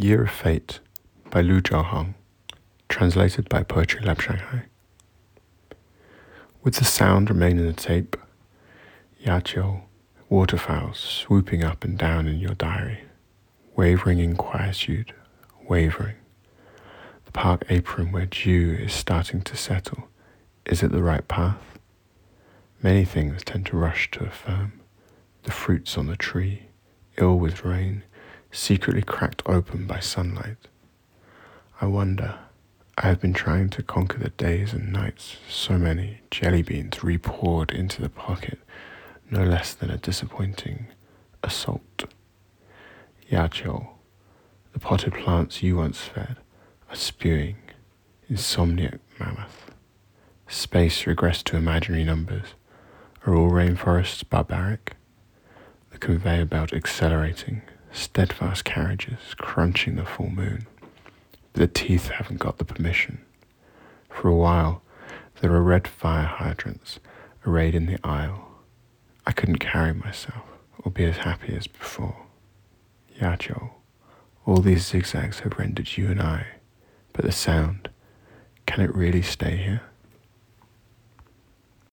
Year of Fate by Lu Zhaohong, translated by Poetry Lab Shanghai. With the sound remaining in the tape, Yaqiu, waterfowls swooping up and down in your diary, wavering in quietude, wavering. The park apron where dew is starting to settle, is it the right path? Many things tend to rush to affirm. The fruits on the tree, ill with rain, secretly cracked open by sunlight. I wonder, I have been trying to conquer the days and nights, so many jelly beans re-poured into the pocket, no less than a disappointing assault. Yaqiu, the potted plants you once fed, are spewing, insomniac mammoth. Space regressed to imaginary numbers. Are all rainforests barbaric? The conveyor belt accelerating, steadfast carriages crunching the full moon. But the teeth haven't got the permission. For a while, there are red fire hydrants arrayed in the aisle. I couldn't carry myself or be as happy as before. Yaqiu, all these zigzags have rendered you and I, but the sound, can it really stay here?